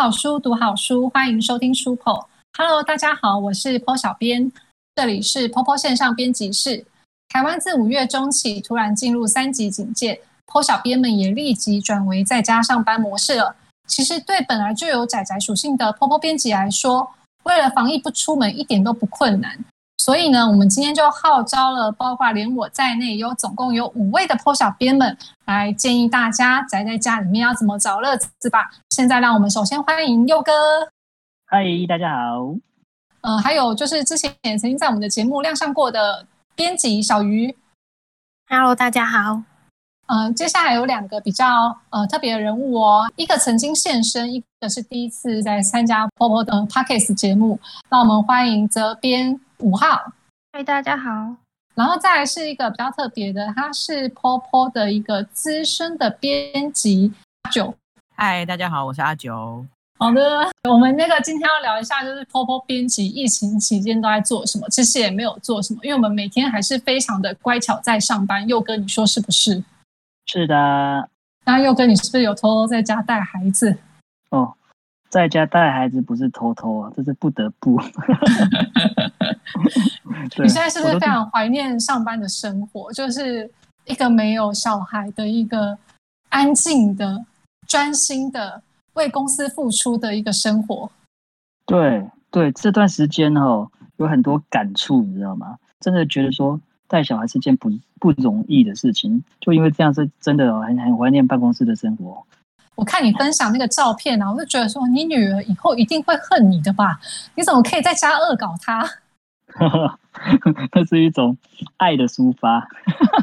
好书，读好书，欢迎收听书 PO。Hello，大家好，我是 PO 小编，这里是 PO PO 线上编辑室。台湾自五月中起突然进入三级警戒，PO 小编们也立即转为在家上班模式了。其实对本来就有仔仔属性的 PO PO 编辑来说，为了防疫不出门一点都不困难。所以呢，我们今天就号召了，包括连我在内，有总共有五位的 PO 小编们来建议大家宅在家里面要怎么找乐子吧。现在让我们首先欢迎佑哥，嗨，大家好。呃，还有就是之前也曾经在我们的节目亮相过的编辑小鱼，Hello，大家好。呃，接下来有两个比较呃特别的人物哦，一个曾经现身，一个是第一次在参加 PO 的 Pockets 节目。那我们欢迎责编。五号，嗨，大家好。然后再来是一个比较特别的，他是 POPO 的一个资深的编辑阿九。嗨，大家好，我是阿九。好的，我们那个今天要聊一下，就是 POPO 编辑疫情期间都在做什么？其实也没有做什么，因为我们每天还是非常的乖巧在上班。佑哥，你说是不是？是的。那佑哥，你是不是有偷偷在家带孩子？哦。在家带孩子不是偷偷啊，这是不得不。你现在是不是非常怀念上班的生活？就是一个没有小孩的一个安静的、专心的为公司付出的一个生活。对对，这段时间哦，有很多感触，你知道吗？真的觉得说带小孩是件不不容易的事情，就因为这样是真的很很怀念办公室的生活。我看你分享那个照片啊，我就觉得说，你女儿以后一定会恨你的吧？你怎么可以在家恶搞她？那是一种爱的抒发。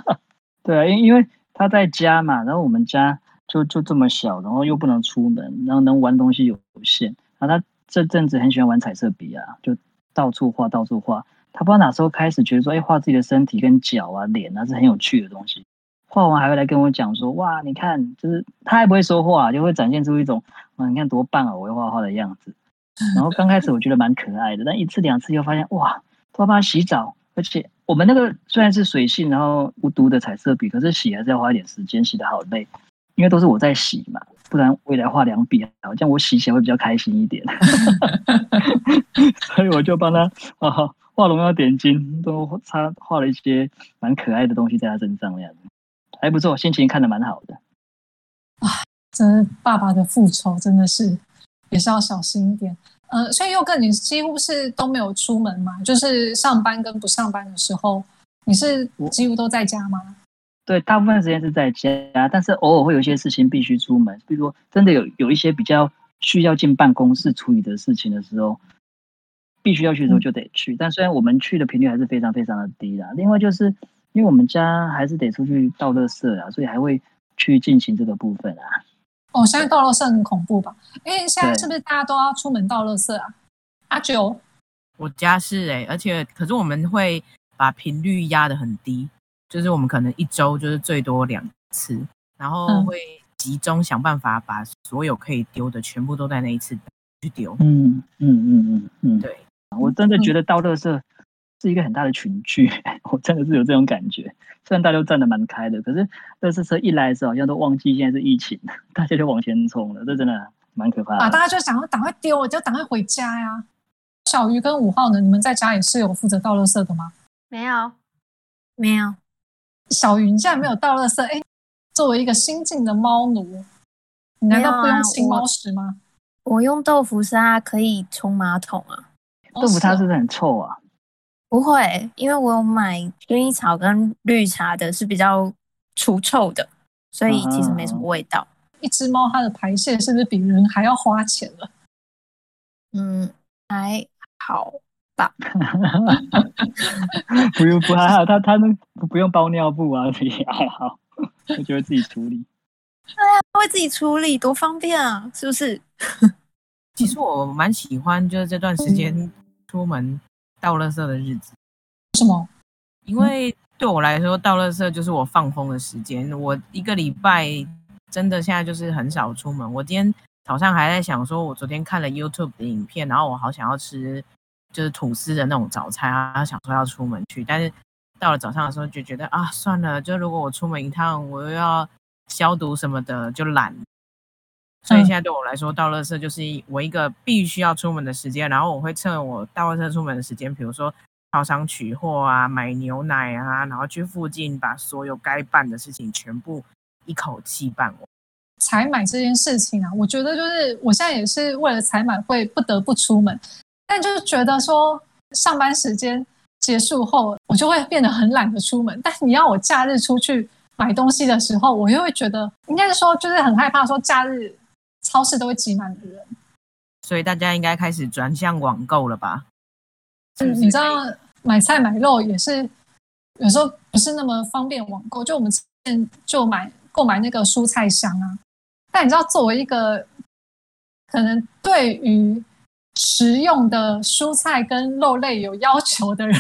对啊，因因为她在家嘛，然后我们家就就这么小，然后又不能出门，然后能玩东西有限。然后她这阵子很喜欢玩彩色笔啊，就到处画，到处画。她不知道哪时候开始觉得说，哎，画自己的身体跟脚啊、脸啊是很有趣的东西。画完还会来跟我讲说，哇，你看，就是他还不会说话，就会展现出一种，哇，你看多棒啊，我会画画的样子。然后刚开始我觉得蛮可爱的，但一次两次又发现，哇，都要帮他洗澡，而且我们那个虽然是水性，然后无毒的彩色笔，可是洗还是要花一点时间，洗的好累，因为都是我在洗嘛，不然未来画两笔，好像我洗起来会比较开心一点。所以我就帮他啊画龙要点睛，都插画了一些蛮可爱的东西在他身上那样子。还不错，心情看得蛮好的。啊，这爸爸的复仇真的是也是要小心一点。呃，所以佑哥，你几乎是都没有出门嘛？就是上班跟不上班的时候，你是几乎都在家吗？对，大部分时间是在家，但是偶尔会有一些事情必须出门，比如说真的有有一些比较需要进办公室处理的事情的时候，必须要去的时候就得去。但虽然我们去的频率还是非常非常的低啦。另外就是。因为我们家还是得出去倒垃圾啊，所以还会去进行这个部分啊。哦，现在倒垃圾很恐怖吧？因为现在是不是大家都要出门倒垃圾啊？阿九，我家是哎，而且可是我们会把频率压得很低，就是我们可能一周就是最多两次，然后会集中想办法把所有可以丢的全部都在那一次去丢。嗯嗯嗯嗯嗯，对，我真的觉得倒垃圾。是一个很大的群聚，我真的是有这种感觉。虽然大家都站得蛮开的，可是乐视车一来的时候，好像都忘记现在是疫情，大家就往前冲了，这真的蛮可怕的。啊，大家就想要赶快丢，我就赶快回家呀。小鱼跟五号呢？你们在家也是有负责倒垃圾的吗？没有，没有。小鱼，你竟然没有倒垃圾？哎，作为一个新进的猫奴，你难道不用清猫屎吗？我用豆腐砂可以冲马桶啊。豆腐砂是不是很臭啊？不会，因为我有买薰衣草跟绿茶的，是比较除臭的，所以其实没什么味道。一只猫它的排泄是不是比人还要花钱了？嗯，还好吧。不用不还好，它它能不用包尿布啊，也还好，它就会自己处理。对啊，它会自己处理，多方便啊，是不是？其实我蛮喜欢，就是这段时间出门。倒垃圾的日子，什么？因为对我来说，倒垃圾就是我放风的时间。我一个礼拜真的现在就是很少出门。我今天早上还在想，说我昨天看了 YouTube 的影片，然后我好想要吃就是吐司的那种早餐啊，想说要出门去，但是到了早上的时候就觉得啊，算了，就如果我出门一趟，我又要消毒什么的，就懒。所以现在对我来说，倒垃圾就是我一个必须要出门的时间，然后我会趁我倒垃圾出门的时间，比如说超商取货啊、买牛奶啊，然后去附近把所有该办的事情全部一口气办完。采买这件事情啊，我觉得就是我现在也是为了采买会不得不出门，但就是觉得说上班时间结束后，我就会变得很懒得出门。但你要我假日出去买东西的时候，我又会觉得，应该是说就是很害怕说假日。超市都会挤满的人，所以大家应该开始转向网购了吧？嗯，你知道买菜买肉也是有时候不是那么方便网购，就我们之前就买购买那个蔬菜箱啊。但你知道，作为一个可能对于食用的蔬菜跟肉类有要求的人，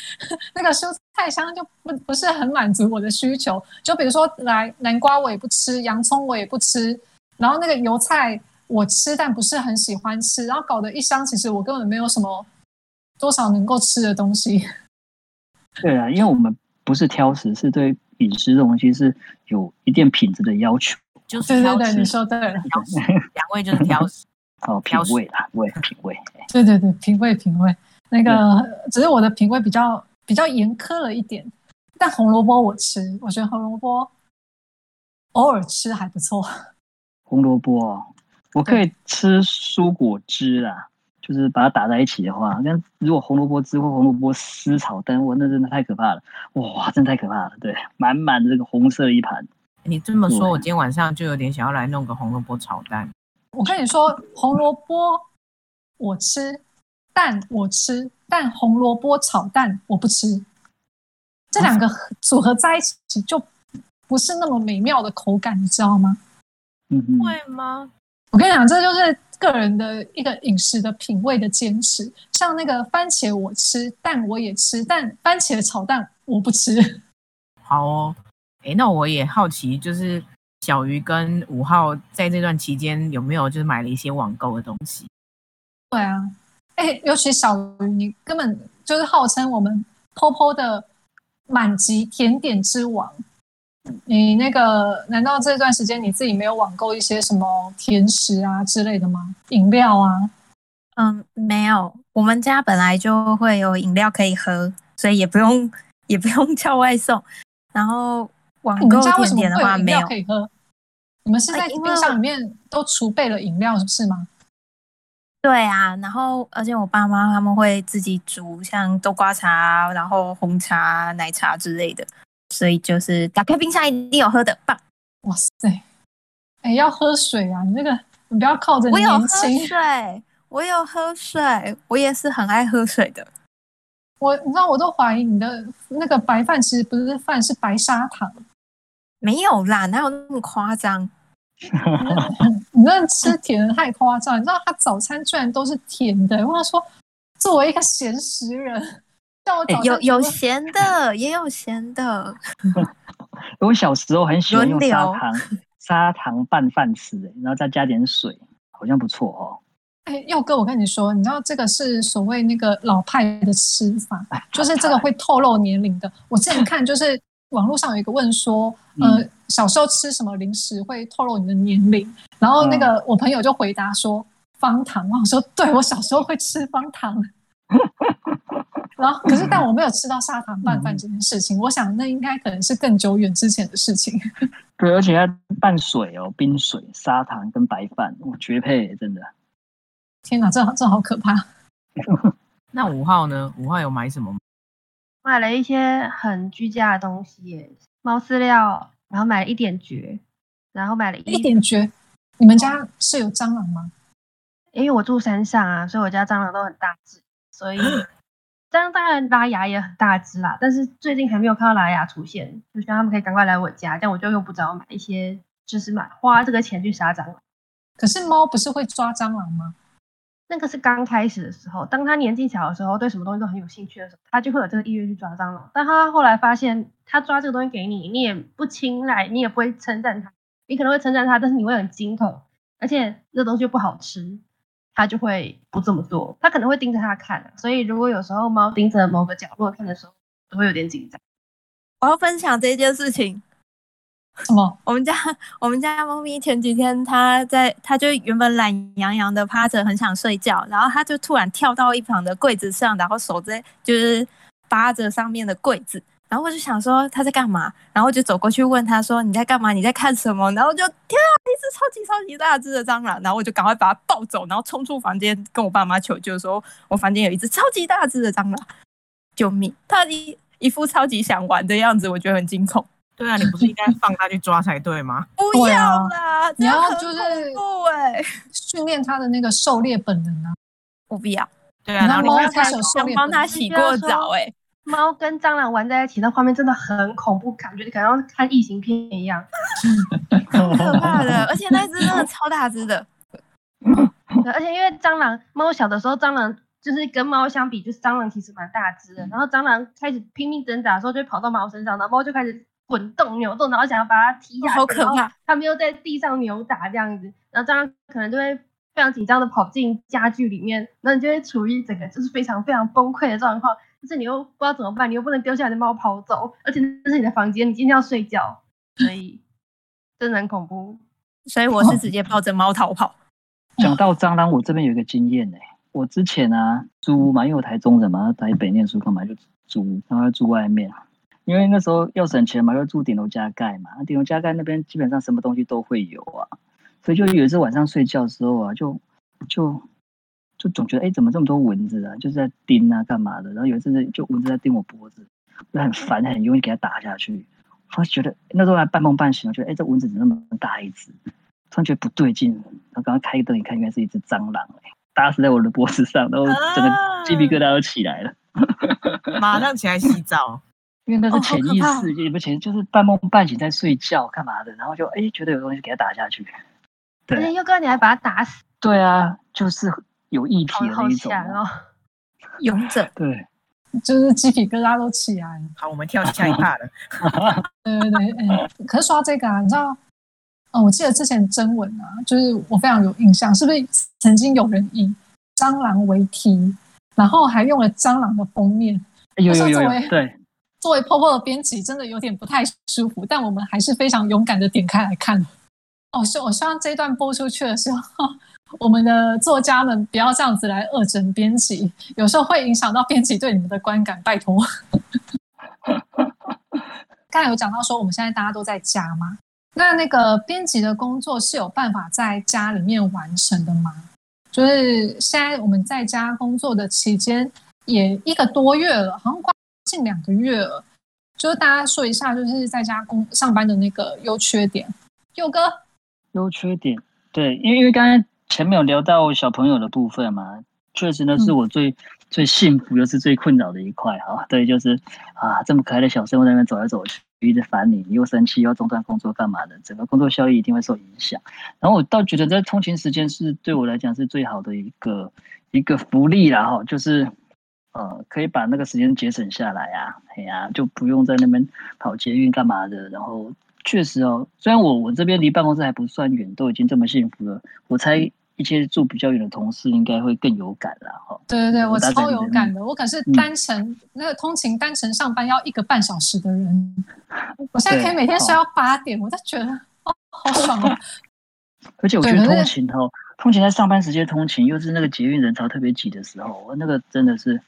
那个蔬菜箱就不不是很满足我的需求。就比如说，来南瓜我也不吃，洋葱我也不吃。然后那个油菜我吃，但不是很喜欢吃，然后搞得一箱，其实我根本没有什么多少能够吃的东西。对啊，因为我们不是挑食，是对饮食这东西是有一定品质的要求。就是对对对，你说对了，挑食，两位就是挑食。哦，品味啦，味品味。对对对，品味品味。那个只是我的品味比较比较严苛了一点，但红萝卜我吃，我觉得红萝卜偶尔吃还不错。红萝卜哦，我可以吃蔬果汁啦，就是把它打在一起的话，那如果红萝卜汁或红萝卜丝炒蛋，哇，那真的太可怕了，哇，真太可怕了，对，满满的这个红色一盘。你这么说，我今天晚上就有点想要来弄个红萝卜炒蛋。我跟你说，红萝卜我吃，蛋我吃，但红萝卜炒蛋我不吃，这两个组合在一起就不是那么美妙的口感，你知道吗？会吗？我跟你讲，这就是个人的一个饮食的品味的坚持。像那个番茄，我吃，蛋我也吃，但番茄炒蛋我不吃。好哦，哎，那我也好奇，就是小鱼跟五号在这段期间有没有就是买了一些网购的东西？对啊，哎，尤其小鱼，你根本就是号称我们 POPO 的满级甜点之王。你那个难道这段时间你自己没有网购一些什么甜食啊之类的吗？饮料啊？嗯，没有。我们家本来就会有饮料可以喝，所以也不用 也不用叫外送。然后网购甜点的话没有可以喝。你们是在冰箱里面都储备了饮料是吗？对啊，然后而且我爸妈他们会自己煮，像豆瓜茶，然后红茶、奶茶之类的。所以就是打开冰箱一定有喝的，棒！哇塞，哎，要喝水啊！你那个，你不要靠着我有喝水，我有喝水，我也是很爱喝水的。我，你知道，我都怀疑你的那个白饭其实不是饭，是白砂糖。没有啦，哪有那么夸张？你那吃甜的太夸张！你知道他早餐居然都是甜的，我说作为一个咸食人。有有咸的，也有咸的。我小时候很喜欢用砂糖砂糖拌饭吃，哎，然后再加点水，好像不错哦。哎，佑哥，我跟你说，你知道这个是所谓那个老派的吃法，就是这个会透露年龄的。我之前看就是网络上有一个问说，呃，小时候吃什么零食会透露你的年龄？然后那个我朋友就回答说方糖，我说对我小时候会吃方糖。然后，可是，但我没有吃到砂糖拌饭这件事情。我想，那应该可能是更久远之前的事情。对，而且要拌水哦，冰水、砂糖跟白饭，我绝配，真的。天哪，这这好可怕！那五号呢？五号有买什么？买了一些很居家的东西，猫饲料，然后买了一点绝，然后买了一点绝。你们家是有蟑螂吗？因为我住山上啊，所以我家蟑螂都很大只，所以。当当然拉牙也很大只啦，但是最近还没有看到拉牙出现，就希望他们可以赶快来我家，这样我就用不着买一些，就是买花这个钱去杀蟑螂。可是猫不是会抓蟑螂吗？那个是刚开始的时候，当它年纪小的时候，对什么东西都很有兴趣的时候，它就会有这个意愿去抓蟑螂。但它后来发现，它抓这个东西给你，你也不青睐，你也不会称赞它，你可能会称赞它，但是你会很惊恐，而且那东西又不好吃。他就会不这么做，它可能会盯着它看，所以如果有时候猫盯着某个角落看的时候，都会有点紧张。我要分享这件事情，什么？我们家我们家猫咪前几天它在，它就原本懒洋洋的趴着，很想睡觉，然后它就突然跳到一旁的柜子上，然后手在就是扒着上面的柜子，然后我就想说他在干嘛，然后就走过去问他说你在干嘛？你在看什么？然后就天啊，一只超级超级大只的蟑螂，然后我就赶快把它抱走，然后冲出房间跟我爸妈求救，说我房间有一只超级大只的蟑螂，救命！它一一副超级想玩的样子，我觉得很惊恐。对啊，你不是应该放它去抓才对吗？不要啦，你要很就是训练它的那个狩猎本能啊！我不要，对啊，然后你看猫它有狩想帮它洗过澡哎、猫跟蟑螂玩在一起，那画面真的很恐怖，感觉感觉像看异形片一样。很可怕的，而且那只真的超大只的，对，而且因为蟑螂，猫小的时候，蟑螂就是跟猫相比，就是蟑螂其实蛮大只的。然后蟑螂开始拼命挣扎的时候，就会跑到猫身上，然后猫就开始滚动扭动，然后想要把它踢下去，好可怕。它们又在地上扭打这样子，然后蟑螂可能就会非常紧张的跑进家具里面，那你就会处于整个就是非常非常崩溃的状况，就是你又不知道怎么办，你又不能丢下你的猫跑走，而且这是你的房间，你今天要睡觉，所以真的很恐怖。所以我是直接抱着猫逃跑。讲到蟑螂，我这边有一个经验呢、我之前啊租嘛，因为我台中人嘛，台北念书干嘛就租，然后要住外面。因为那时候要省钱嘛，要住顶楼加盖嘛，顶楼加盖那边基本上什么东西都会有啊，所以就有一次晚上睡觉的时候啊，就就就总觉得哎、诶怎么这么多蚊子啊，就是在叮啊干嘛的，然后有一阵子就蚊子在叮我脖子，就很烦，很容易给它打下去。我觉得那时候还半梦半醒，我觉得哎、诶这蚊子怎么那么大一只？突然觉得不对劲，然后刚刚开灯一看，原来是一只蟑螂、欸，打死在我的脖子上，然后整个鸡皮疙瘩都起来了。马上起来洗澡。因为那是潜意识，也不潜，就是半梦半醒在睡觉干嘛的，然后就哎、觉得有东西给它打下去。对佑哥你还把它打死，对啊，就是有议题好好的那种啊。哦！勇者，对，就是鸡皮疙瘩都起来了。好，我们跳下一趴了。对对对，哎、可是说到这个啊，你知道，呃，我记得之前征文啊，就是我非常有印象，是不是曾经有人以蟑螂为题，然后还用了蟑螂的封面？有有有对，作为 POPO 的编辑，真的有点不太舒服，但我们还是非常勇敢的点开来看。哦，希我希望这一段播出去的时候，我们的作家们不要这样子来恶整编辑，有时候会影响到编辑对你们的观感，拜托。刚才有讲到说，我们现在大家都在家吗，那那个编辑的工作是有办法在家里面完成的吗？就是现在我们在家工作的期间也一个多月了，好像快近两个月了。就是大家说一下，就是在家工上班的那个优缺点。佑哥，优缺点，对，因为因为刚才前面有聊到小朋友的部分嘛，确实呢是嗯我最、最幸福又是最困扰的一块哈。对，就是啊，这么可爱的小生物在那边走来走去，一直烦你，你又生气，又要中断工作干嘛的，整个工作效率一定会受影响。然后我倒觉得在通勤时间是对我来讲是最好的一个一个福利啦哈，就是。呃，可以把那个时间节省下来啊，哎呀、就不用在那边跑捷运干嘛的，然后确实哦，虽然我我这边离办公室还不算远，都已经这么幸福了，我猜一些住比较远的同事应该会更有感啦。哈。对对对，我超有感的。我可是嗯单程、那个通勤单程上班要一个半小时的人，我现在可以每天睡到八点，我就觉得哦，好爽哦。而且我觉得通勤哦，通勤在上班时间通勤，又是那个捷运人潮特别挤的时候，那个真的是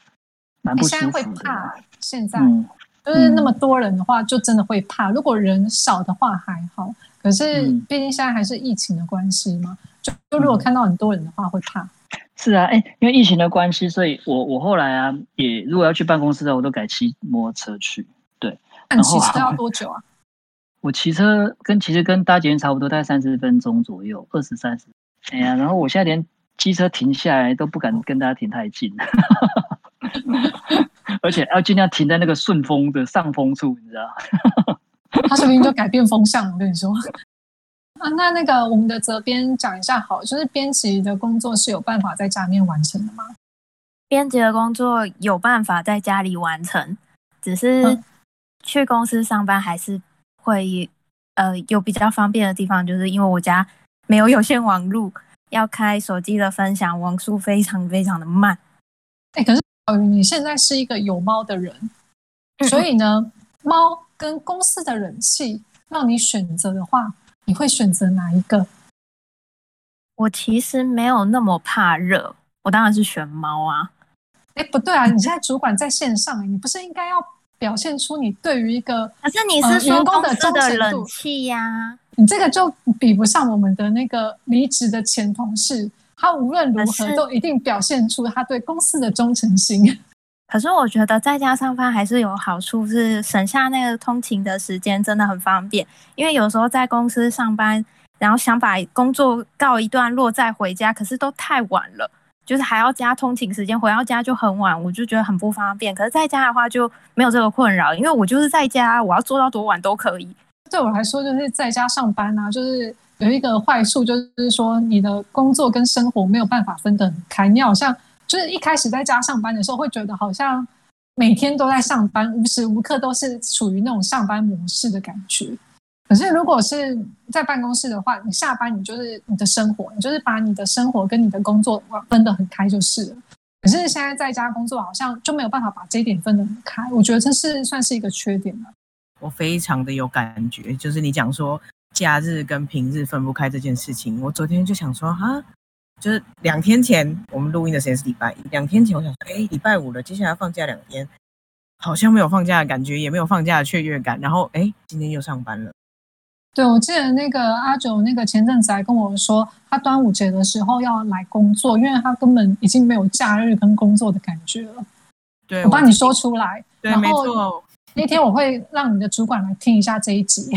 蛮不你现在会舒服的现在、嗯，就是那么多人的话，就真的会怕。如果人少的话还好，可是嗯毕竟现在还是疫情的关系嘛，就就如果看到很多人的话会怕。是啊，哎，因为疫情的关系，所以我我后来啊，也如果要去办公室的，我都改骑摩托车去。对那你骑车要多久啊？我骑车跟其实跟搭捷运差不多，大概三十分钟左右，二十三十。哎呀，然后我现在连机车停下来都不敢跟大家停太近，而且要尽量停在那个顺风的上风处，你知道？他说不定就改变风向。我跟你说。啊，那那个我们的责编讲一下好，就是编辑的工作是有办法在家里面完成的吗？编辑的工作有办法在家里完成，只是嗯去公司上班还是会呃有比较方便的地方，就是因为我家没有有线网路，要开手机的分享，网速非常非常的慢。哎，可是小鱼，你现在是一个有猫的人，嗯所以呢，猫跟公司的人气，让你选择的话，你会选择哪一个？我其实没有那么怕热，我当然是选猫啊。哎，不对啊！你现在主管在线上，你不是应该要表现出你对于一个？可是你是说公司的冷气呀？你这个就比不上我们的那个离职的前同事，他无论如何都一定表现出他对公司的忠诚心。可是我觉得在家上班还是有好处，是省下那个通勤的时间，真的很方便。因为有时候在公司上班，然后想把工作告一段落再回家，可是都太晚了。就是还要加通勤时间，回到家就很晚，我就觉得很不方便。可是在家的话就没有这个困扰，因为我就是在家，我要做到多晚都可以。对我来说，就是在家上班啊，就是有一个坏处，就是说你的工作跟生活没有办法分得很开。你好像就是一开始在家上班的时候，会觉得好像每天都在上班，无时无刻都是处于那种上班模式的感觉。可是，如果是在办公室的话，你下班你就是你的生活，你就是把你的生活跟你的工作分得很开就是了。可是现在在家工作，好像就没有办法把这一点分得很开。我觉得这是算是一个缺点了。我非常的有感觉，就是你讲说假日跟平日分不开这件事情，我昨天就想说啊，就是两天前我们录音的时间是礼拜一，两天前我想说，哎，礼拜五了，接下来放假两天，好像没有放假的感觉，也没有放假的雀跃感，然后哎，今天又上班了。对，我记得那个阿九，那个前阵子还跟我说，他端午节的时候要来工作，因为他根本已经没有假日跟工作的感觉了。对，我帮你说出来。对，没错。那天我会让你的主管来听一下这一集。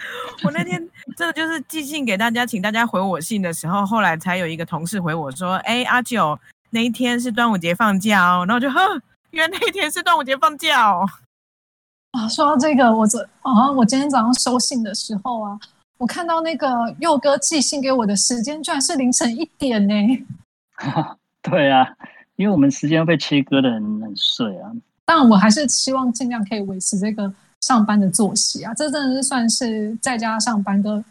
我那天 真的就是寄信给大家，请大家回我信的时候，后来才有一个同事回我说：“哎，阿九，那一天是端午节放假哦。”然后就呵，原来那一天是端午节放假哦。啊，说到这个，我昨啊，我今天早上收信的时候啊，我看到那个佑哥寄信给我的时间，居然是凌晨一点呢。对啊，因为我们时间被切割的很很碎啊。但我还是希望尽量可以维持这个上班的作息啊。这真的是算是在家上班的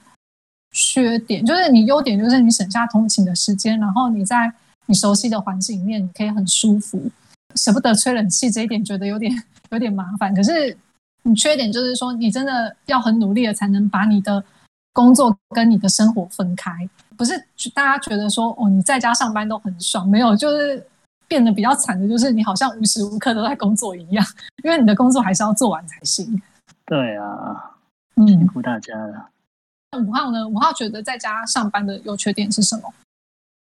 缺点，就是你优点就是你省下通勤的时间，然后你在你熟悉的环境里面，你可以很舒服，舍不得吹冷气这一点，觉得有点 有点麻烦。可是。你缺点就是说，你真的要很努力的才能把你的工作跟你的生活分开。不是大家觉得说，哦，你在家上班都很爽，没有，就是变得比较惨的，就是你好像无时无刻都在工作一样，因为你的工作还是要做完才行。对啊，辛苦大家了。那五号呢？五号觉得在家上班的优缺点是什么？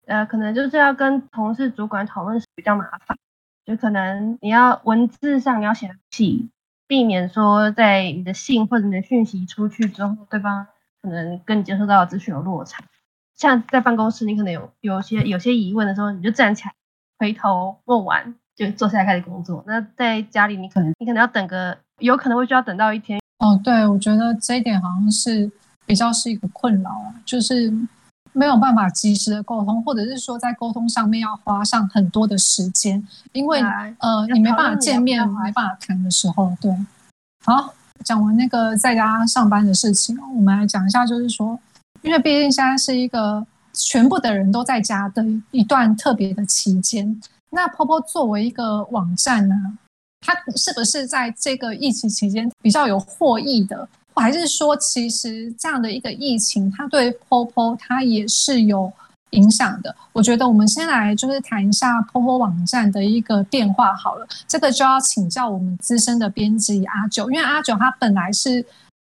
呃，可能就是要跟同事、主管讨论是比较麻烦，就可能你要文字上你要写细。避免说在你的信或者你的讯息出去之后，对方可能跟你接收到的资讯有落差。像在办公室，你可能有有些有些疑问的时候，你就站起来，回头问完就坐下来开始工作。那在家里，你可能你可能要等个，有可能会需要等到一天。哦，对，我觉得这一点好像是比较是一个困扰啊，就是。没有办法及时的沟通，或者是说在沟通上面要花上很多的时间，因为呃你没办法见面，没办法谈的时候，对。好，讲完那个在家上班的事情，我们来讲一下，就是说，因为毕竟现在是一个全部的人都在家的一段特别的期间，那 Popo 作为一个网站呢，它是不是在这个疫情期间比较有获益的？还是说，其实这样的一个疫情，它对 POPO 它也是有影响的。我觉得我们先来就是谈一下 POPO 网站的一个变化好了。这个就要请教我们资深的编辑阿九，因为阿九他本来是，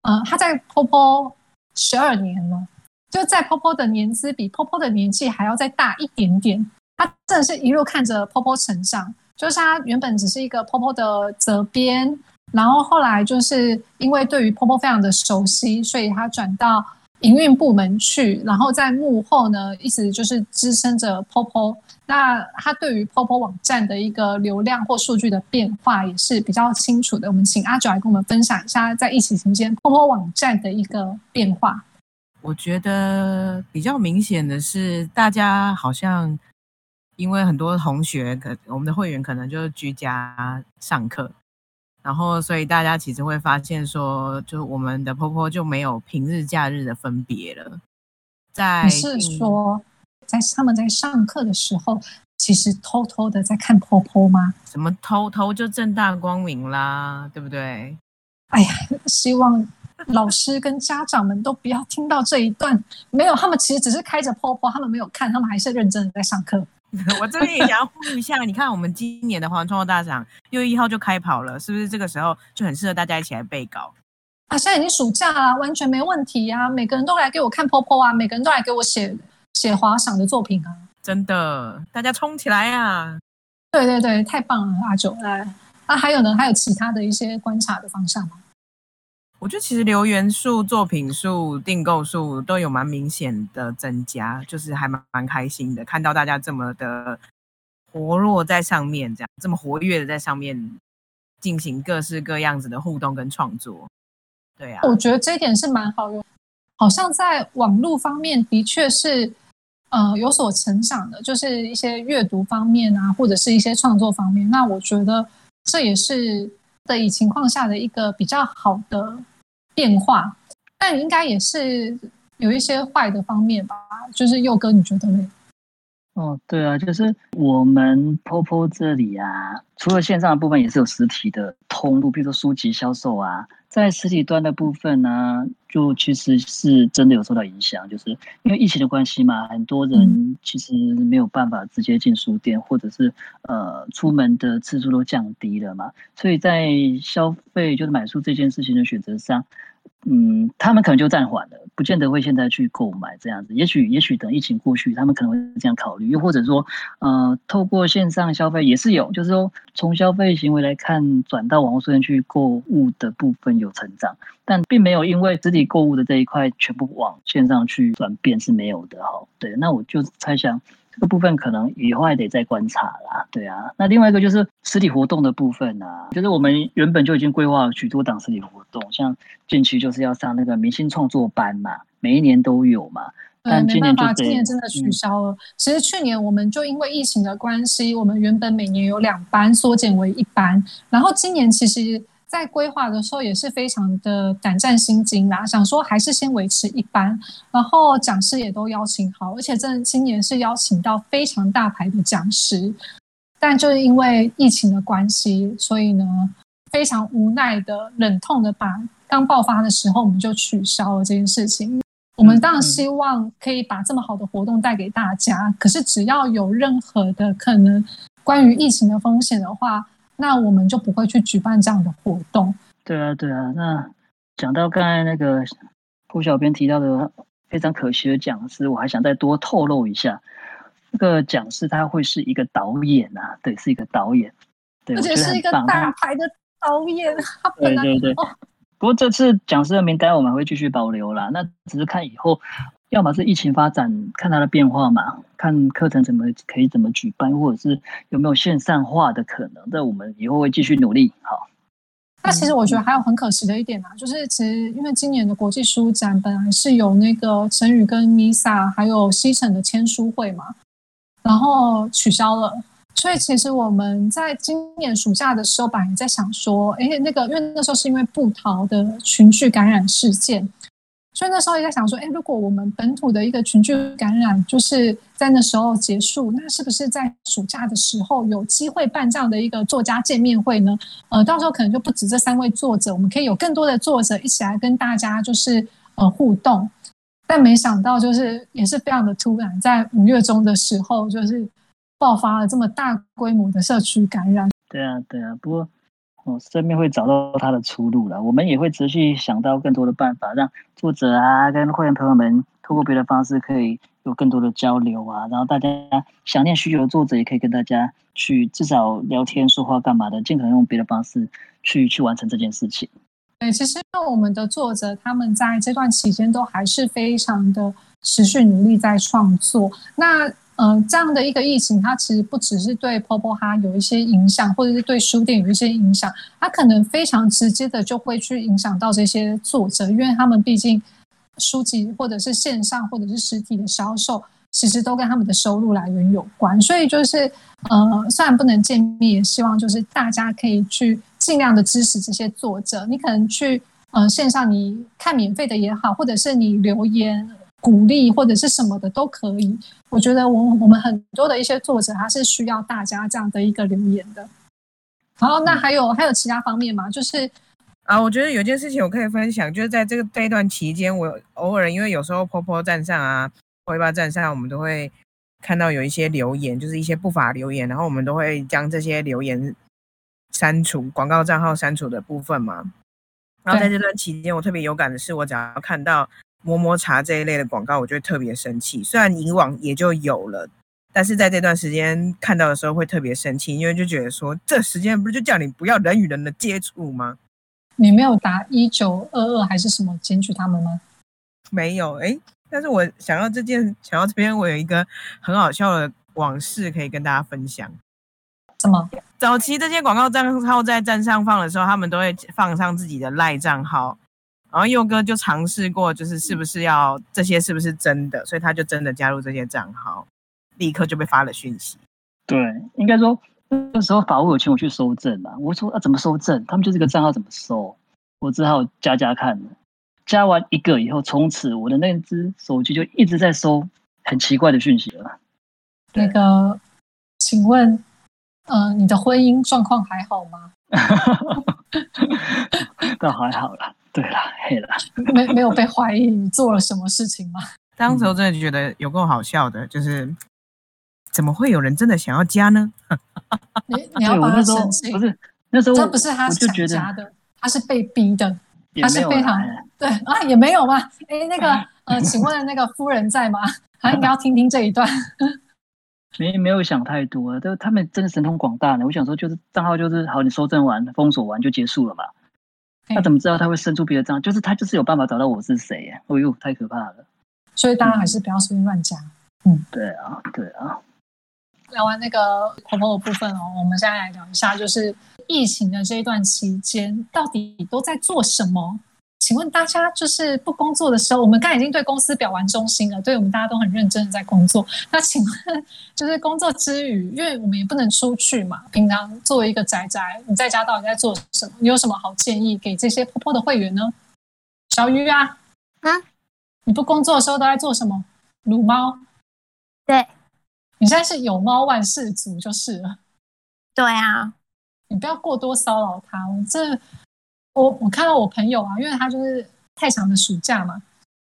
呃，他在 POPO 十二年了，就在 POPO 的年资比 POPO 的年纪还要再大一点点。他真的是一路看着 POPO 成长，就是他原本只是一个 POPO 的责编。然后后来就是因为对于 POPO 非常的熟悉，所以他转到营运部门去，然后在幕后呢一直就是支撑着 POPO。那他对于 POPO 网站的一个流量或数据的变化也是比较清楚的。我们请阿九来跟我们分享一下在疫情期间 POPO 网站的一个变化。我觉得比较明显的是，大家好像因为很多同学可我们的会员可能就居家上课。然后，所以大家其实会发现说，就我们的婆婆就没有平日假日的分别了。在你是说，在他们在上课的时候，其实偷偷的在看婆婆吗？什么偷偷就正大光明啦，对不对？哎呀，希望老师跟家长们都不要听到这一段。没有，他们其实只是开着 POPO，他们没有看，他们还是认真的在上课。我这边也想要呼吁一下，你看我们今年的华文创作大赏六月一号就开跑了，是不是这个时候就很适合大家一起来背稿？啊，现在已经暑假了，完全没问题啊！每个人都来给我看 POPO 啊，每个人都来给我写写华赏的作品啊！真的，大家冲起来呀！对对对，太棒了，阿九来。那还有呢？还有其他的一些观察的方向吗？我觉得其实留言数、作品数、订购数都有蛮明显的增加，就是还蛮蛮开心的，看到大家这么的活络在上面，这样这么活跃的在上面进行各式各样子的互动跟创作。对啊，我觉得这一点是蛮好用，好像在网络方面的确是呃有所成长的，就是一些阅读方面啊，或者是一些创作方面。那我觉得这也是的情况下的一个比较好的变化，但应该也是有一些坏的方面吧。就是佑哥，你觉得呢？哦，对啊，就是我们 POPO 这里啊，除了线上的部分，也是有实体的通路，比如说书籍销售啊。在实体端的部分呢，就其实是真的有受到影响，就是因为疫情的关系嘛，很多人其实没有办法直接进书店，或者是呃出门的次数都降低了嘛，所以在消费就是买书这件事情的选择上。嗯，他们可能就暂缓了，不见得会现在去购买这样子。也许，也许等疫情过去，他们可能会这样考虑。又或者说，呃，透过线上消费也是有，就是说从消费行为来看，转到网络书店去购物的部分有成长，但并没有因为实体购物的这一块全部往线上去转变是没有的哈。对，那我就猜想。这个部分可能以后还得再观察啦，对啊。那另外一个就是实体活动的部分啊，就是我们原本就已经规划了许多档实体活动，像近期就是要上那个明星创作班嘛，每一年都有嘛。但没办法，今年真的取消了。其实去年我们就因为疫情的关系，我们原本每年有两班，缩减为一班，然后今年其实。在规划的时候也是非常的胆战心惊啦，想说还是先维持一般，然后讲师也都邀请好，而且这今年是邀请到非常大牌的讲师，但就是因为疫情的关系，所以呢非常无奈的、忍痛的把刚爆发的时候我们就取消了这件事情。我们当然希望可以把这么好的活动带给大家，可是只要有任何的可能关于疫情的风险的话。那我们就不会去举办这样的活动。对啊，对啊。那讲到刚才那个郭小编提到的非常可惜的讲师，我还想再多透露一下，这个讲师他会是一个导演啊，对，是一个导演，对，而且是一个大牌的导演。对对对。不过这次讲师的名单我们会继续保留啦，那只是看以后。要么是疫情发展，看它的变化嘛，看课程怎么可以怎么举办，或者是有没有线上化的可能。这我们以后会继续努力。好，那其实我觉得还有很可惜的一点啊，就是其实因为今年的国际书展本来是有那个陈宇跟 Misa 还有西城的签书会嘛，然后取消了。所以其实我们在今年暑假的时候，本来在想说，哎，那个因为那时候是因为布桃的群聚感染事件。所以那时候也在想说，哎，如果我们本土的一个群聚感染就是在那时候结束，那是不是在暑假的时候有机会办这样的一个作家见面会呢？呃，到时候可能就不止这三位作者，我们可以有更多的作者一起来跟大家就是呃互动。但没想到就是也是非常的突然，在五月中的时候就是爆发了这么大规模的社区感染。对啊，对啊，不过。哦，生命会找到他的出路了。我们也会持续想到更多的办法，让作者啊跟会员朋友们通过别的方式可以有更多的交流啊。然后大家想念许久的作者，也可以跟大家去至少聊天说话干嘛的，尽可能用别的方式去去完成这件事情。对，其实我们的作者他们在这段期间都还是非常的持续努力在创作。那嗯，这样的一个疫情，它其实不只是对 Popo 哈有一些影响，或者是对书店有一些影响，它可能非常直接的就会去影响到这些作者，因为他们毕竟书籍或者是线上或者是实体的销售，其实都跟他们的收入来源有关。所以就是，呃，虽然不能见面，也希望就是大家可以去尽量的支持这些作者。你可能去，呃，线上你看免费的也好，或者是你留言。鼓励或者是什么的都可以，我觉得我我们很多的一些作者他是需要大家这样的一个留言的。好，那还有还有其他方面吗？就是啊，我觉得有件事情我可以分享，就是在这个这一段期间，我偶尔因为有时候婆婆站上啊，尾巴站上，我们都会看到有一些留言，就是一些不法留言，然后我们都会将这些留言删除，广告账号删除的部分嘛。然后在这段期间，我特别有感的是，我只要看到摸摸茶这一类的广告，我就会特别生气。虽然以往也就有了，但是在这段时间看到的时候会特别生气，因为就觉得说，这时间不是就叫你不要人与人的接触吗？你没有打一九二二还是什么检举他们吗？没有，哎，但是我想到这件，想到这边，我有一个很好笑的往事可以跟大家分享。什么？早期这些广告账号在站上放的时候，他们都会放上自己的赖账号，然后佑哥就尝试过，就是是不是要这些是不是真的，所以他就真的加入这些账号，立刻就被发了讯息。对，应该说那时候法务有请我去收证嘛，我说啊怎么收证？他们就这个账号怎么收？我只好加加看加完一个以后，从此我的那只手机就一直在收很奇怪的讯息了。那个，请问，呃，你的婚姻状况还好吗？倒还好啦，对了，黑了，没没有被怀疑你做了什么事情吗？当时我真的觉得有够好笑的，就是怎么会有人真的想要加呢？你你要把他澄清，不是那时候这不是他想加的，他是被逼的，他是非常对啊，也没有嘛。哎，那个呃，请问那个夫人在吗？他应该要听听这一段。没没有想太多，都他们真的神通广大呢。我想说，就是账号就是好，你收证完封锁完就结束了嘛。他怎么知道他会伸出别的账？就是他就是有办法找到我是谁耶？哎呦，太可怕了！所以大家还是不要随便乱加。嗯，对啊，对啊。聊完那个婆婆的部分哦，我们现在来聊一下，就是疫情的这一段期间，到底都在做什么？请问大家就是不工作的时候，我们刚已经对公司表完忠心了，对我们大家都很认真的在工作。那请问，就是工作之余，因为我们也不能出去嘛，平常作为一个宅宅，你在家到底在做什么？你有什么好建议给这些婆婆的会员呢？小鱼啊，啊，你不工作的时候都在做什么？撸猫？对，你现在是有猫万事足就是了。对啊，你不要过多骚扰它，这。我我看到我朋友啊，因为他就是太长的暑假嘛，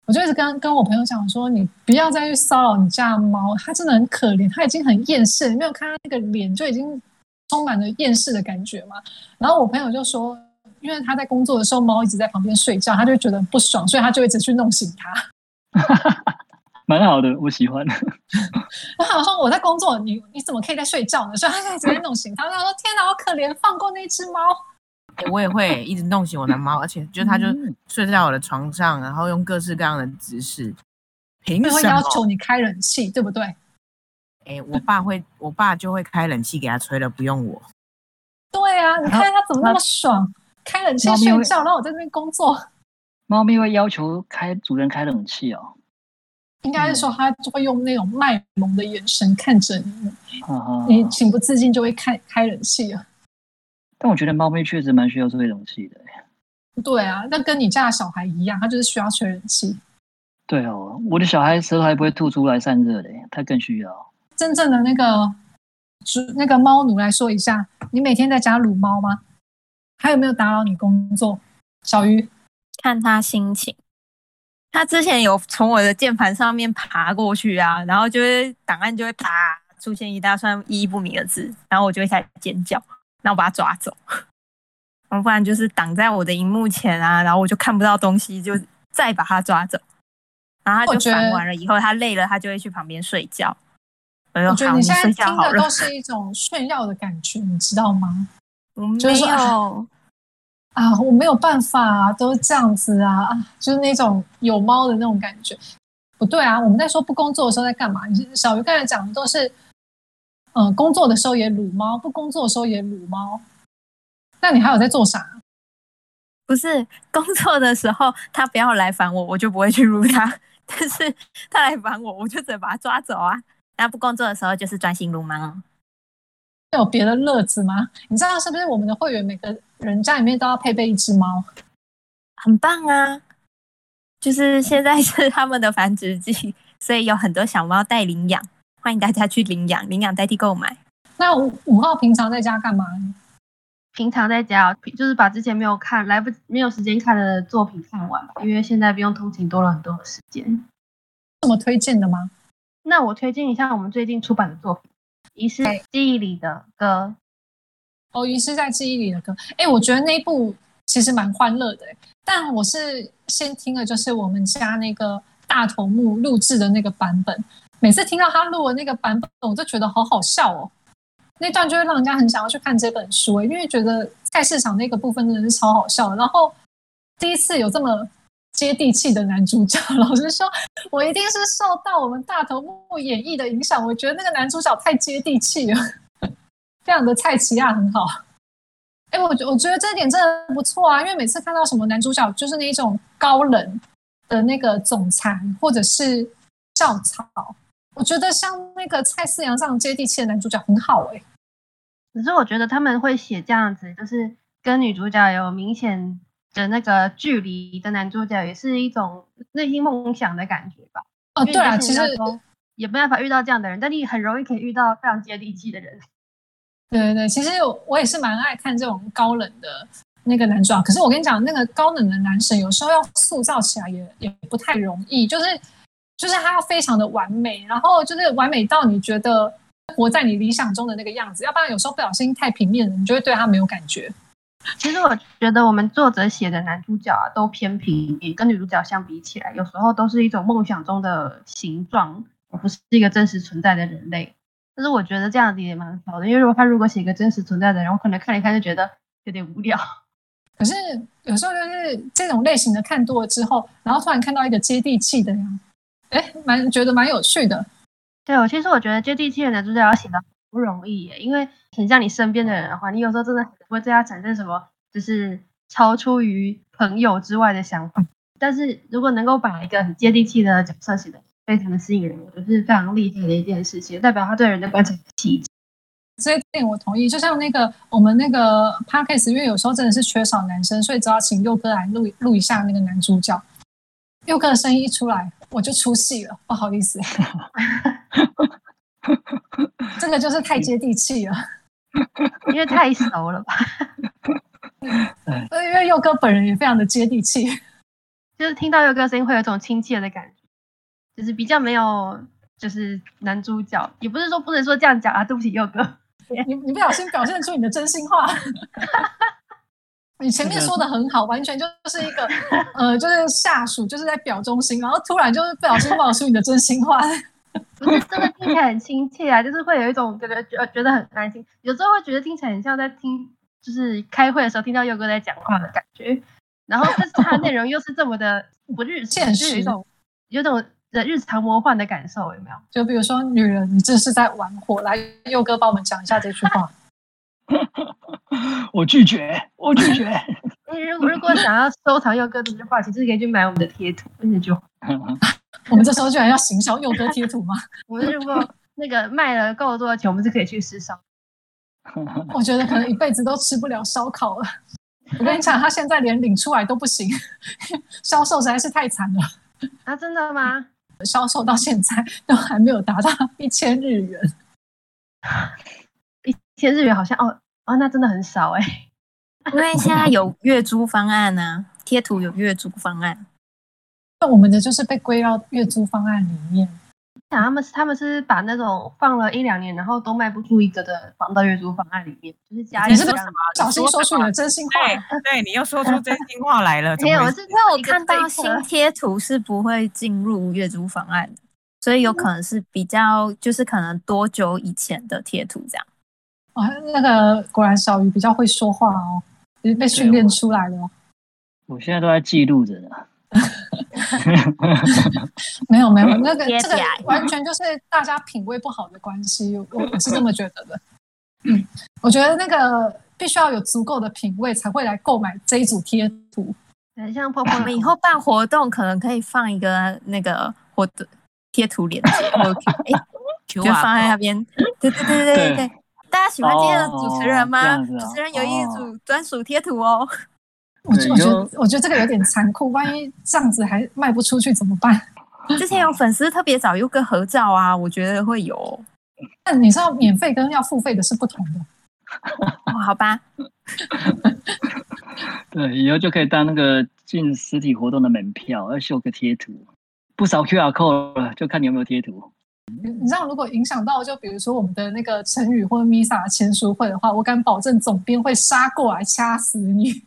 我就一直跟跟我朋友讲说，你不要再去骚扰你家的猫，它真的很可怜，它已经很厌世，你没有看它那个脸就已经充满了厌世的感觉嘛。然后我朋友就说，因为他在工作的时候，猫一直在旁边睡觉，他就觉得不爽，所以他就一直去弄醒它。蛮好的，我喜欢。然后我说我在工作，你你怎么可以在睡觉呢？所以他现在直接弄醒他，他说天哪，好可怜，放过那只猫。我也会 一直弄醒我的猫，而且就它就睡在我的床上，然后用各式各样的姿势。凭什么要求你开冷气，对不对？哎，我爸会，我爸就会开冷气给他吹了，不用我。对啊，你看他怎么那么爽，开冷气睡觉，然后我在那边工作。猫咪会要求开主人开冷气哦。应该是说，它就会用那种卖萌的眼神看着你，你情不自禁就会开开冷气了。但我觉得猫咪确实蛮需要吹冷气的。对啊，那跟你家的小孩一样，它就是需要吹冷气。对哦，我的小孩舌头还不会吐出来散热的，它更需要。真正的那个主那个猫奴来说一下，你每天在家撸猫吗？还有没有打扰你工作？小鱼，看他心情。他之前有从我的键盘上面爬过去啊，然后就会档案就会啪出现一大串意义不明的字，然后我就会开始尖叫。然后把它抓走，然后不然就是挡在我的荧幕前啊，然后我就看不到东西，就再把它抓走。然后他就烦完了以后，他累了，他就会去旁边睡觉。我觉得你现在听的都是一种炫耀的感觉，你知道吗？我没有 啊，我没有办法啊，都是这样子啊，就是那种有猫的那种感觉。不对啊，我们在说不工作的时候在干嘛？小鱼刚才讲的都是。嗯，工作的时候也撸猫，不工作的时候也撸猫。那你还有在做啥？不是工作的时候，他不要来烦我，我就不会去撸他。但是他来烦我，我就只能把他抓走啊。那不工作的时候，就是专心撸猫。有别的乐子吗？你知道是不是我们的会员每个人家里面都要配备一只猫？很棒啊！就是现在是他们的繁殖季，所以有很多小猫待领养。欢迎大家去领养，领养代替购买。那五五号平常在家干嘛？平常在家就是把之前没有看来不没有时间看的作品看完吧，因为现在不用通勤多了很多的时间。这么推荐的吗？那我推荐一下我们最近出版的作品《遗失记忆里的歌》。哦，遗失在记忆里的歌。哎，我觉得那一部其实蛮欢乐的，但我是先听了就是我们家那个大头目录制的那个版本。每次听到他录的那个版本，我就觉得好好笑哦。那段就会让人家很想要去看这本书，因为觉得菜市场那个部分真的是超好笑。然后第一次有这么接地气的男主角，老实说，我一定是受到我们大头目演绎的影响。我觉得那个男主角太接地气了，非常的菜奇亚很好。哎，我觉我觉得这点真的不错啊，因为每次看到什么男主角就是那种高冷的那个总裁，或者是校草。我觉得像那个蔡思阳这样接地气的男主角很好哎，可是我觉得他们会写这样子，就是跟女主角有明显的那个距离的男主角，也是一种内心梦想的感觉吧。哦，对啊，其实也没办法遇到这样的人，但你很容易可以遇到非常接地气的人。对对对，其实我也是蛮爱看这种高冷的那个男主角。可是我跟你讲，那个高冷的男神有时候要塑造起来也也不太容易，就是。就是他要非常的完美，然后就是完美到你觉得活在你理想中的那个样子，要不然有时候不小心太平面了，你就会对他没有感觉。其实我觉得我们作者写的男主角啊，都偏平面，跟女主角相比起来，有时候都是一种梦想中的形状，而不是一个真实存在的人类。但是我觉得这样子也蛮好的，因为如果他如果写一个真实存在的人，我可能看一看就觉得有点无聊。可是有时候就是这种类型的看多了之后，然后突然看到一个接地气的呀。哎，蛮觉得蛮有趣的。对，我其实我觉得接地气的男主角要写的不容易耶，因为很像你身边的人的话，你有时候真的不会对他产生什么，就是超出于朋友之外的想法。但是如果能够把一个很接地气的角色写的非常的吸引人，我觉得是非常厉害的一件事情，代表他对人的观察细致。这一点我同意。就像那个我们那个 podcast，因为有时候真的是缺少男生，所以只要请佑哥来录录一下那个男主角。佑哥的声音一出来。我就出戏了，不好意思，真的就是太接地气了，因为太熟了吧？因为佑哥本人也非常的接地气，就是听到佑哥声音会有一种亲切的感觉，就是比较没有，就是男主角，也不是说不能说这样讲啊，对不起佑哥，你你不小心表现出你的真心话。你前面说的很好，完全就是一个呃，就是下属就是在表忠心，然后突然就是不小心冒出你的真心话，不是真的听起来很亲切啊，就是会有一种觉得觉觉得很安心，有时候会觉得听起来很像在听，就是开会的时候听到佑哥在讲话的感觉，然后但是他的内容又是这么的不日 现实，有一种有种日常魔幻的感受，有没有？就比如说女人，你这是在玩火，来佑哥帮我们讲一下这句话。我拒绝，我拒绝。你如果如果想要收藏佑哥这句话，其实可以去买我们的贴图，那就。我们这时候居然要行销佑哥贴图吗？我们如果那个卖了够多的钱，我们是可以去吃烧。我觉得可能一辈子都吃不了烧烤了。我跟你讲，他现在连领出来都不行，销售实在是太惨了。啊，真的吗？销售到现在都还没有达到一千日元。一千日元好像哦。哦，那真的很少哎，因为 现在有月租方案呢，贴图有月租方案，那我们的就是被归到月租方案里面。想他们是他们是把那种放了一两年，然后都卖不出一个的放到月租方案里面，就是加你是不是小心说出你的真心话？对，你又说出 真心话来了。没有，是因为我看到新贴图是不会进入月租方案的，所以有可能是比较就是可能多久以前的贴图这样。哇，那个果然小鱼比较会说话哦，被训练出来了。我现在都在记录着呢。没有没有，那个这个完全就是大家品味不好的关系，我我是这么觉得的。嗯，我觉得那个必须要有足够的品味才会来购买这一组贴图。很像婆婆，我们以后办活动可能可以放一个那个活的贴图链接，哎，就放在那边。对对对对对对。大家喜欢今天的主持人吗？主持人有一组专属贴图哦。我觉得，我觉得这个有点残酷，万一这样子还卖不出去怎么办？之前有粉丝特别找优哥合照啊，我觉得会有。但你知道，免费跟要付费的是不同的。哦，好吧，对，以后就可以当那个进实体活动的门票，要秀个贴图，不少 QR code 了，就看你有没有贴图。你知道，如果影响到，就比如说我们的那个成语或者 Misa 签书会的话，我敢保证总编会杀过来掐死你。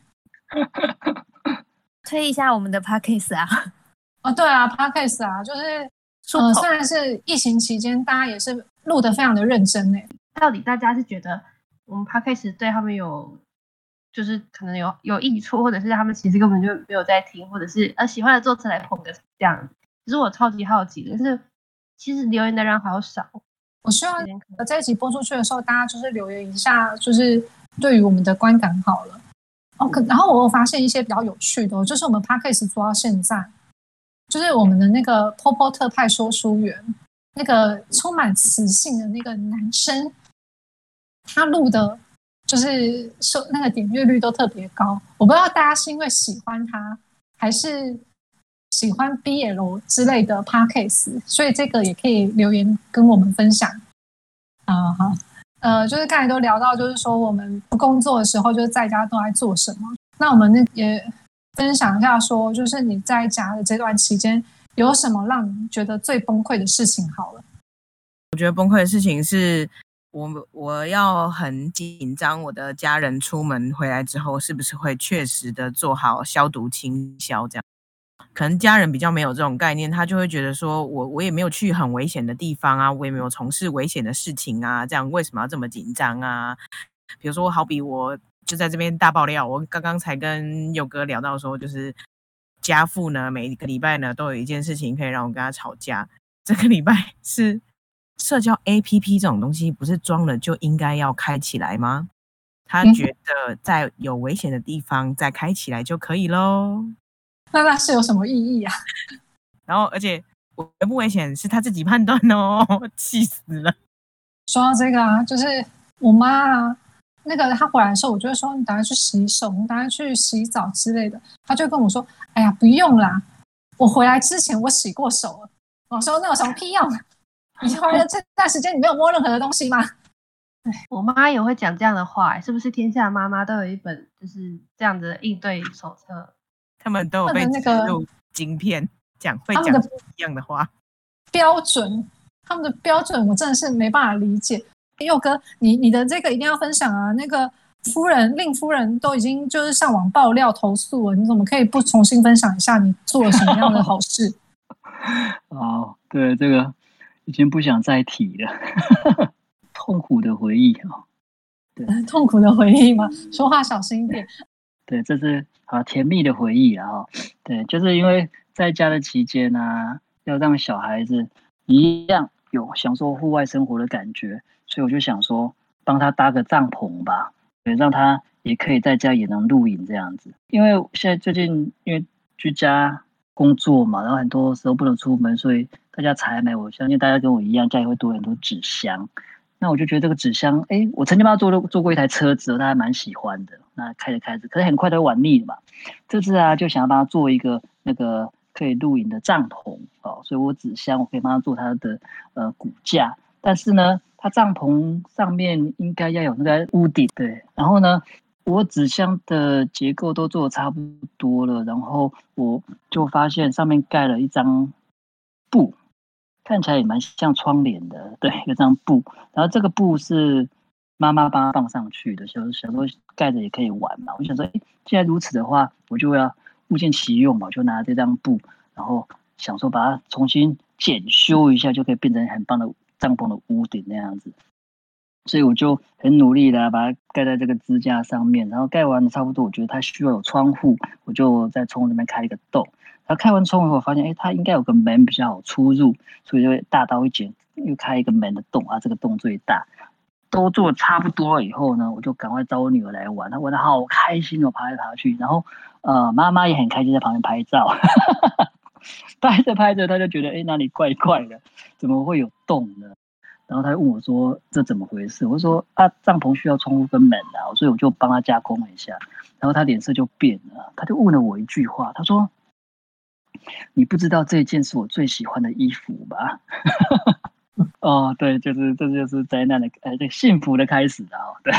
推一下我们的 Podcast 啊，哦，对啊，Podcast 啊，就是呃，虽然是疫情期间，大家也是录的非常的认真呢。到底大家是觉得我们 Podcast 对他们有，就是可能有有益处，或者是他们其实根本就没有在听，或者是呃喜欢的作词来捧个这样？其实我超级好奇的是，其实留言的人好少。我希望这一集播出去的时候，大家就是留言一下，就是对于我们的观感好了。哦，可然后我又发现一些比较有趣的，就是我们 Podcast 做到现在，就是我们的那个 Popo 特派说书员，那个充满磁性的那个男生，他录的，就是收那个点阅率都特别高。我不知道大家是因为喜欢他，还是喜欢 BL 之类的 Podcast，所以这个也可以留言跟我们分享。啊，好。呃，就是刚才都聊到，就是说我们不工作的时候，就是在家都在做什么？那我们那也分享一下，说就是你在家的这段期间，有什么让你觉得最崩溃的事情？好了，我觉得崩溃的事情是我我要很紧张，我的家人出门回来之后，是不是会确实的做好消毒清消这样？可能家人比较没有这种概念，他就会觉得说，我我也没有去很危险的地方啊，我也没有从事危险的事情啊，这样为什么要这么紧张啊？比如说，好比我就在这边大爆料，我刚刚才跟佑哥聊到说，就是家父呢，每一个礼拜呢都有一件事情可以让我跟他吵架。这个礼拜 是社交 APP 这种东西，不是装了就应该要开起来吗？他觉得在有危险的地方再开起来就可以喽。那那是有什么意义啊？然后，而且危不危险是他自己判断哦，气死了。说到这个啊，就是我妈啊，那个她回来的时候，我就会说你赶快去洗手，你赶快去洗澡之类的。她就跟我说：“哎呀，不用啦，我回来之前我洗过手了。”我说：“那有什么屁用？你回来这段时间你没有摸任何的东西吗？”哎，我妈也会讲这样的话，是不是天下妈妈都有一本就是这样的应对手册？他们都有被植入晶片，讲会讲一样的话，标准，他们的标准我真的是没办法理解。佑哥，你你的这个一定要分享啊！那个夫人令夫人都已经就是上网爆料投诉了，你怎么可以不重新分享一下你做了什么样的好事？哦，对，这个已经不想再提了，痛苦的回忆啊，对，痛苦的回忆吗？说话小心一点。对，这是好甜蜜的回忆啊！哈，对，就是因为在家的期间呢，要让小孩子一样有享受户外生活的感觉，所以我就想说，帮他搭个帐篷吧，对，让他也可以在家也能露营这样子。因为现在最近因为居家工作嘛，然后很多时候不能出门，所以大家采买，我相信大家跟我一样，家里会多很多纸箱。那我就觉得这个纸箱，哎，我曾经帮他做了做过一台车子，他还蛮喜欢的。那开着开着，可是很快都玩腻了嘛。这次啊，就想要帮他做一个那个可以露营的帐篷哦，所以我纸箱我可以帮他做他的呃骨架，但是呢，他帐篷上面应该要有那个屋顶对。然后呢，我纸箱的结构都做的差不多了，然后我就发现上面盖了一张布，看起来也蛮像窗帘的，对，一张布。然后这个布是。妈妈帮他放上去的，想想说盖着也可以玩嘛。我想说，哎，既然如此的话，我就要物尽其用嘛，就拿这张布，然后想说把它重新检修一下，就可以变成很棒的帐篷的屋顶那样子。所以我就很努力的把它盖在这个支架上面，然后盖完了差不多，我觉得它需要有窗户，我就在窗户那边开一个洞。然后开完窗户后，发现哎，它应该有个门比较好出入，所以就大刀一剪，又开一个门的洞啊，这个洞最大。都做差不多了以后呢，我就赶快找我女儿来玩，她玩的好开心哦，爬来爬去，然后呃妈妈也很开心在旁边拍照，拍着拍着她就觉得哎哪里怪怪的，怎么会有洞呢？然后她就问我说这怎么回事？我说啊帐篷需要窗户跟门啊，所以我就帮她加工了一下，然后她脸色就变了，她就问了我一句话，她说你不知道这件是我最喜欢的衣服吧？哦，对，就是这就是灾难的，呃，这幸福的开始啊！对，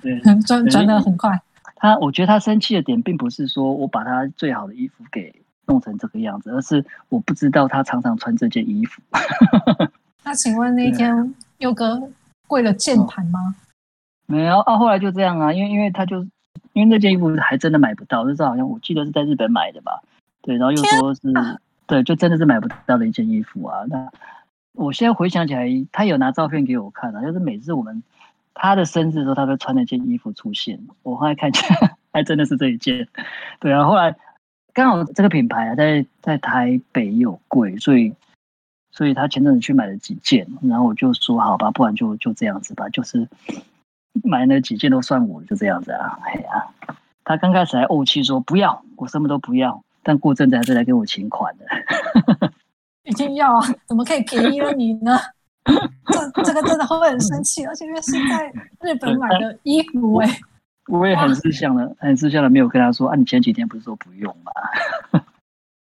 对，转转的很快。他我觉得他生气的点，并不是说我把他最好的衣服给弄成这个样子，而是我不知道他常常穿这件衣服。那请问那一天佑哥跪了键盘吗？没有啊，后来就这样啊，因为因为他就因为那件衣服还真的买不到，就是好像我记得是在日本买的吧，对，然后又说是对，就真的是买不到的一件衣服啊。那我现在回想起来，他有拿照片给我看啊，就是每次我们他的生日的时候，他都穿那件衣服出现。我后来看起来 还真的是这一件，对啊。后来刚好这个品牌啊，在在台北有柜，所以所以他前阵子去买了几件，然后我就说好吧，不然就就这样子吧，就是 买那几件都算我，就这样子啊。哎呀，他刚开始还怄气说不要，我什么都不要，但过阵子还是来给我请款的。一定要啊！怎么可以便宜了你呢？这这个真的会很生气，而且因为是在日本买的衣服哎。我也很识相的，很识相的，没有跟他说啊，你前几天不是说不用吗？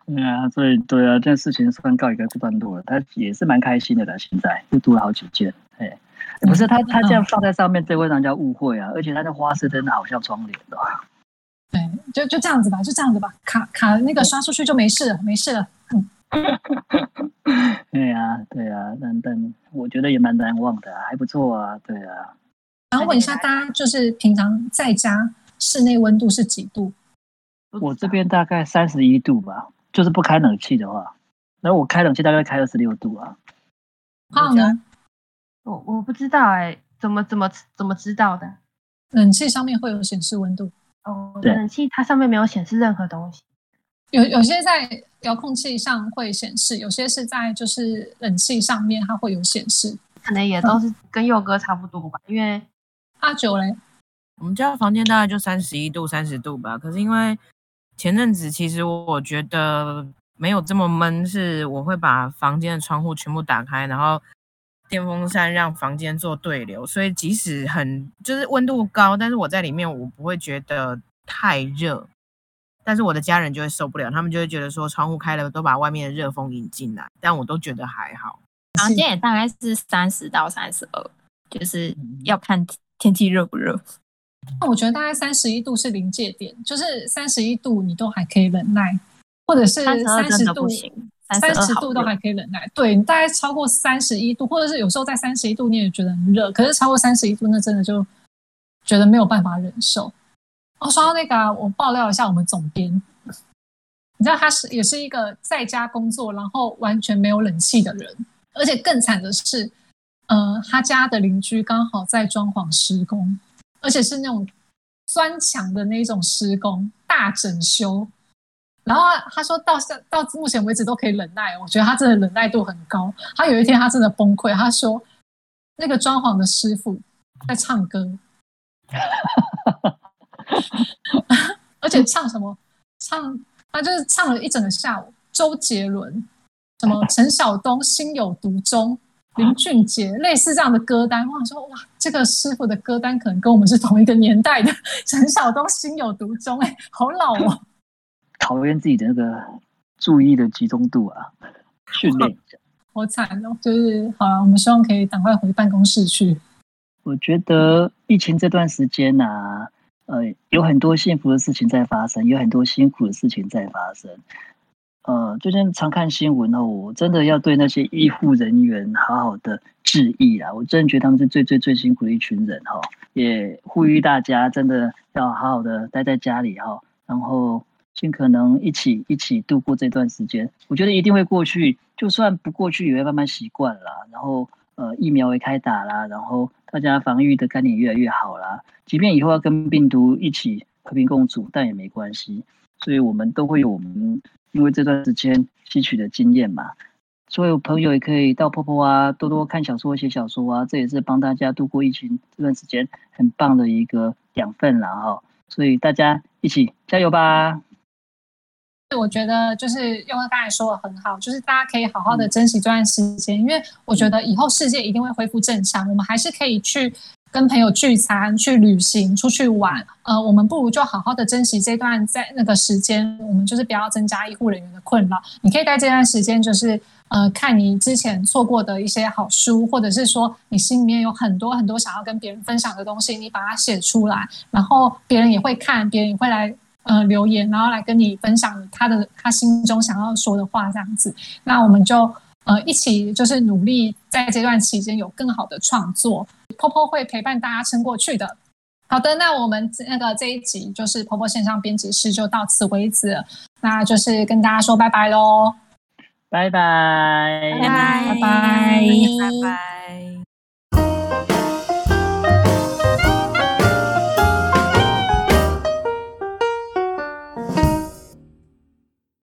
对啊，所以对啊，这件事情算告一个段落了。他也是蛮开心的啦，现在又多了好几件。哎，不是他他这样放在上面，这会让人家误会啊。而且他的花式真的好像窗帘的。对，就就这样子吧，就这样子吧，卡卡那个刷出去就没事了，没事了。嗯。对呀，对呀，但但我觉得也蛮难忘的，还不错啊，对啊。然后问一下大家，就是平常在家室内温度是几度？我这边大概三十一度吧，就是不开冷气的话。然后我开冷气大概开二十六度啊。好呢？我我不知道哎，怎么怎么怎么知道的？冷气上面会有显示温度。哦，冷气它上面没有显示任何东西。有有些在遥控器上会显示，有些是在就是冷气上面它会有显示，可能也都是跟佑哥差不多吧。因为阿九嘞，我们家房间大概就三十一度、三十度吧。可是因为前阵子其实我觉得没有这么闷，是我会把房间的窗户全部打开，然后电风扇让房间做对流，所以即使很就是温度高，但是我在里面我不会觉得太热。但是我的家人就会受不了，他们就会觉得说窗户开了都把外面的热风引进来，但我都觉得还好。房间也大概是三十到三十二，就是要看天气热不热。那我觉得大概三十一度是临界点，就是三十一度你都还可以忍耐，或者是三十度，三十度都还可以忍耐。对你大概超过三十一度，或者是有时候在三十一度你也觉得很热，可是超过三十一度那真的就觉得没有办法忍受。哦，说到那个，我爆料一下我们总编，你知道他是也是一个在家工作，然后完全没有冷气的人，而且更惨的是，呃，他家的邻居刚好在装潢施工，而且是那种砖墙的那种施工大整修，然后他说到现到目前为止都可以忍耐，我觉得他真的忍耐度很高。他有一天他真的崩溃，他说那个装潢的师傅在唱歌。而且唱什么？唱他就是唱了一整个下午。周杰伦、什么陈晓东、心有独钟、林俊杰，类似这样的歌单。我想说，哇，这个师傅的歌单可能跟我们是同一个年代的。陈晓东心有独钟，哎，好老哦。考验自己的那个注意的集中度啊，训练一下。好惨哦，就是好了，我们希望可以赶快回办公室去。我觉得疫情这段时间呢。呃，有很多幸福的事情在发生，有很多辛苦的事情在发生。呃，最近常看新闻哦，我真的要对那些医护人员好好的致意啊！我真的觉得他们是最最最辛苦的一群人哈，也呼吁大家真的要好好的待在家里哈，然后尽可能一起一起度过这段时间。我觉得一定会过去，就算不过去也会慢慢习惯了。然后呃，疫苗也开打啦，然后。大家防御的概念越来越好啦，即便以后要跟病毒一起和平共处，但也没关系。所以，我们都会有我们因为这段时间吸取的经验嘛。所有朋友也可以到婆婆啊，多多看小说、写小说啊，这也是帮大家度过疫情这段时间很棒的一个养分了哈。所以大家一起加油吧！我觉得就是用刚才说的很好，就是大家可以好好的珍惜这段时间，因为我觉得以后世界一定会恢复正常，我们还是可以去跟朋友聚餐、去旅行、出去玩。呃，我们不如就好好的珍惜这段在那个时间，我们就是不要增加医护人员的困扰。你可以在这段时间就是呃看你之前错过的一些好书，或者是说你心里面有很多很多想要跟别人分享的东西，你把它写出来，然后别人也会看，别人也会来呃留言，然后来跟你分享他的他心中想要说的话，这样子。那我们就呃一起就是努力在这段期间有更好的创作，Popo 会陪伴大家撑过去的。好的，那我们那个这一集就是婆婆线上编辑室就到此为止了，那就是跟大家说拜拜喽，拜拜，拜拜拜拜拜拜。